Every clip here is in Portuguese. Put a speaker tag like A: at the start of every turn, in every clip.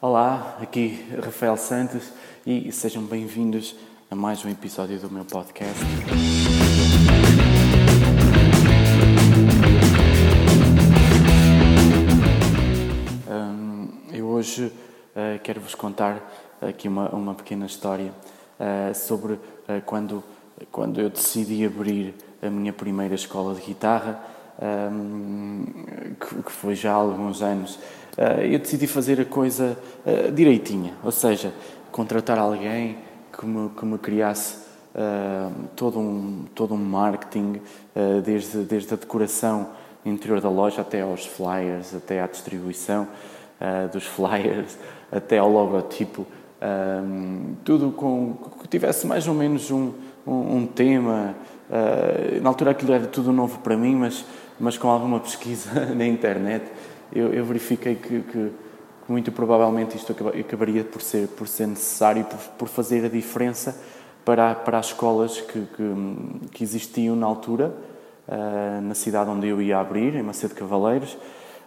A: Olá, aqui Rafael Santos e sejam bem-vindos a mais um episódio do meu podcast. Hum, eu hoje uh, quero vos contar aqui uma, uma pequena história uh, sobre uh, quando, quando eu decidi abrir a minha primeira escola de guitarra, um, que, que, foi já há alguns anos. Uh, eu decidi fazer a coisa uh, direitinha, ou seja, contratar alguém que me, que me criasse uh, todo, um, todo um marketing, desde, desde a decoração interior da loja até aos flyers, até à distribuição dos flyers, até ao logotipo, um, tudo com que tivesse mais ou menos um, um, um tema, Uh, na altura aquilo era tudo novo para mim, mas, mas com alguma pesquisa na internet eu, eu verifiquei que, que, muito provavelmente isto acabaria por ser, por ser necessário, por, por fazer a diferença para, para as escolas que, que, que existiam na altura, uh, na cidade onde eu ia abrir, em Macedo Cavaleiros.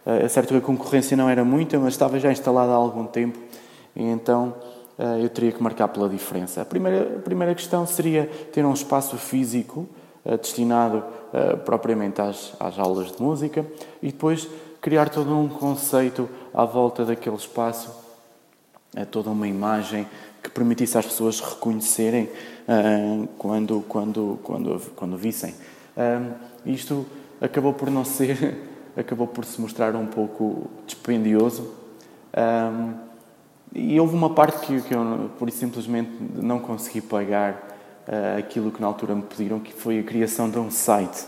A: Uh, é certo que a concorrência não era muita, mas estava já instalada há algum tempo, e então eu teria que marcar pela diferença. A primeira, a primeira questão seria ter um espaço físico destinado propriamente às, às aulas de música e depois criar todo um conceito à volta daquele espaço, toda uma imagem que permitisse às pessoas reconhecerem quando, quando, quando, quando vissem. Uh, isto acabou por não ser, acabou por se mostrar um pouco dispendioso. E houve uma parte que, que eu, por simplesmente, não consegui pagar uh, aquilo que na altura me pediram, que foi a criação de um site.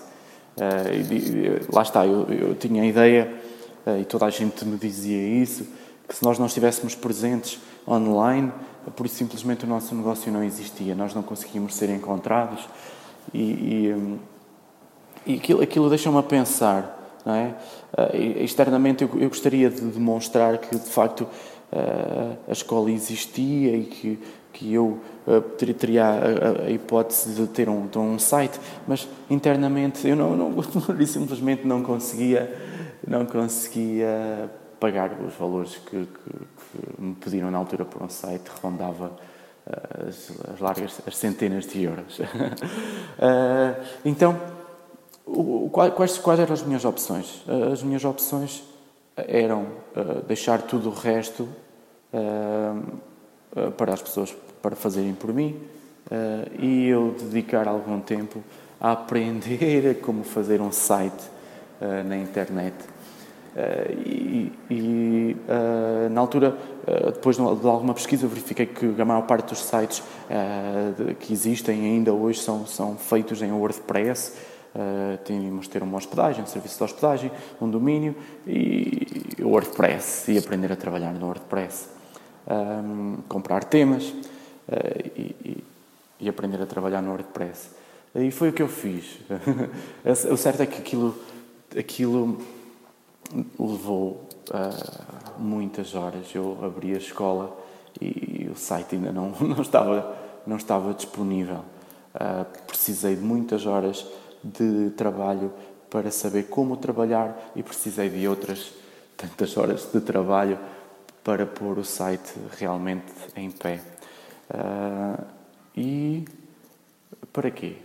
A: Uh, e, lá está, eu, eu, tinha a ideia, uh, e toda a gente me dizia isso, que se nós não estivéssemos presentes online, por isso simplesmente o nosso negócio não existia, nós não conseguíamos ser encontrados. E, e, um, e aquilo, aquilo deixa-me a pensar. Não é? externamente, eu, eu gostaria de demonstrar que, de facto, a escola existia e que, que eu teria a, a, hipótese de ter um, de um site, mas internamente eu não, não simplesmente não conseguia, não conseguia pagar os valores que, que, que me pediram na altura por um site, rondava as, as largas as centenas de euros. então, quais, quais eram as minhas opções? As minhas opções eram deixar tudo o resto uh, para as pessoas para fazerem por mim uh, e eu dedicar algum tempo a aprender como fazer um site uh, na internet. e, e na altura, depois de alguma pesquisa, verifiquei que a maior parte dos sites que existem ainda hoje são, são feitos em WordPress. Uh, tínhamos de ter uma hospedagem, um serviço de hospedagem, um domínio e WordPress e aprender a trabalhar no WordPress um, comprar temas uh, e, e, aprender a trabalhar no WordPress. E foi o que eu fiz. o certo é que aquilo, aquilo levou uh, muitas horas. Eu abri a escola e o site ainda não, não, estava, não estava disponível. Precisei de muitas horas de trabalho para saber como trabalhar e precisei de outras tantas horas de trabalho para pôr o site realmente em pé. Uh, e para quê?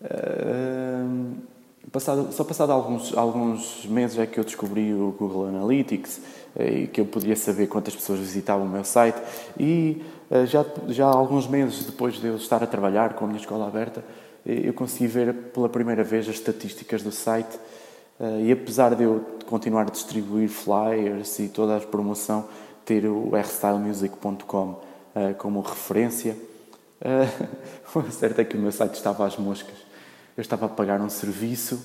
A: uh, passado, só passado alguns, alguns meses é que eu descobri o Google Analytics eh, e que eu podia saber quantas pessoas visitavam o meu site e uh, já, já alguns meses depois de eu estar a trabalhar com a minha escola aberta eu consegui ver pela primeira vez as estatísticas do site e apesar de eu continuar a distribuir flyers e toda a promoção, ter o rstylemusic.com uh, como referência. Uh, o certo é que o meu site estava às moscas. Eu estava a pagar um serviço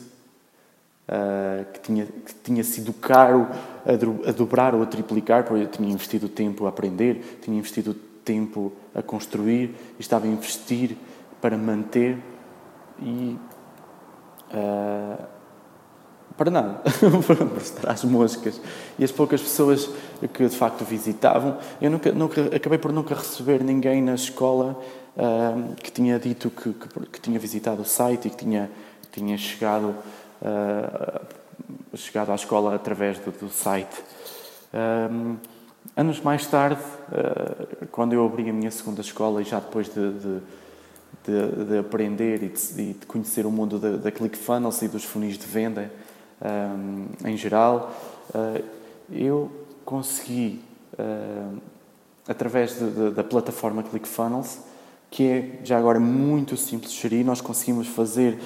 A: que, tinha, que tinha sido caro a, do, a dobrar ou a triplicar, porque eu tinha investido tempo a aprender, tinha investido tempo a construir, estava a investir para manter e uh, para nada, para estar moscas. E as poucas pessoas que de facto visitavam, eu nunca, nunca acabei por nunca receber ninguém na escola uh, que tinha dito que, que, que, tinha visitado o site e que tinha, tinha chegado, uh, chegado à escola através do, do site. Um, anos mais tarde, quando eu abri a minha segunda escola e já depois de, de, de, de aprender e de, de, conhecer o mundo da, da ClickFunnels e dos funis de venda um, em geral, uh, eu consegui, uh, através da plataforma ClickFunnels, que é já agora muito simples de gerir, nós conseguimos fazer,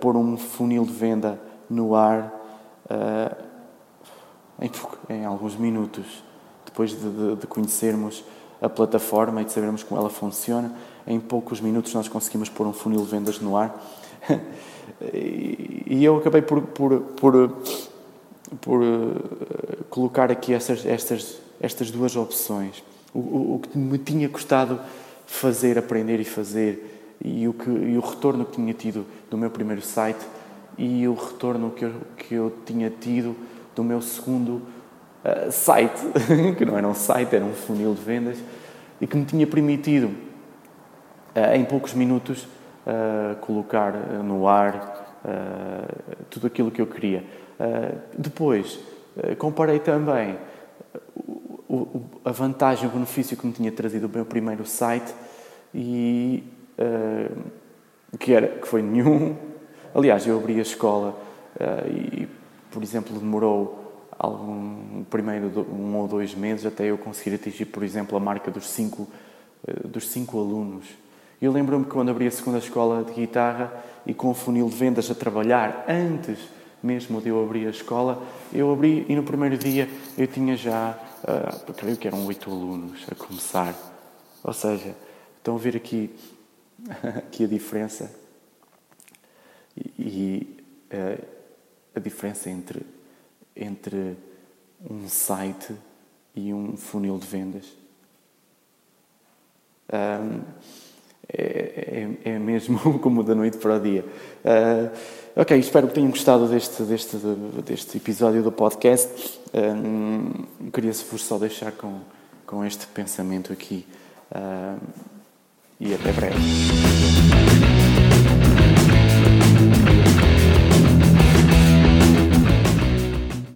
A: pôr um funil de venda no ar em, em alguns minutos depois de, de, de, conhecermos a plataforma e de sabermos como ela funciona, em poucos minutos nós conseguimos pôr um funil de vendas no ar. e eu acabei por, por, por, por eh, colocar aqui estas, estas, estas duas opções. O, o, o, que me tinha custado fazer, aprender e fazer, e o, que, e o retorno que tinha tido do meu primeiro site e o retorno que eu, que eu tinha tido do meu segundo uh, site, que não era um site, era um funil de vendas, e que me tinha permitido, uh, em poucos minutos, uh, colocar no ar tudo aquilo que eu queria. depois, comparei também a vantagem, o benefício que me tinha trazido o meu primeiro site e que, era, que foi nenhum. Aliás, eu abri a escola e, por exemplo, demorou algum primeiro um ou dois meses até eu conseguir atingir, por exemplo, a marca dos cinco, eh, dos cinco alunos. Eu lembro-me que quando abri a segunda escola de guitarra e com o funil de vendas a trabalhar antes mesmo de eu abrir a escola, eu abri e no primeiro dia eu tinha já, uh, creio que eram oito alunos a começar. Ou seja, estão a ver aqui, aqui a diferença e, e uh, a diferença entre entre um site e um funil de vendas. Um, é, é, é, mesmo como da noite para o dia. Uh, ok, espero que tenham gostado deste, deste, deste episódio do podcast. Um, Queria-vos só deixar com, com este pensamento aqui. Uh, e até breve.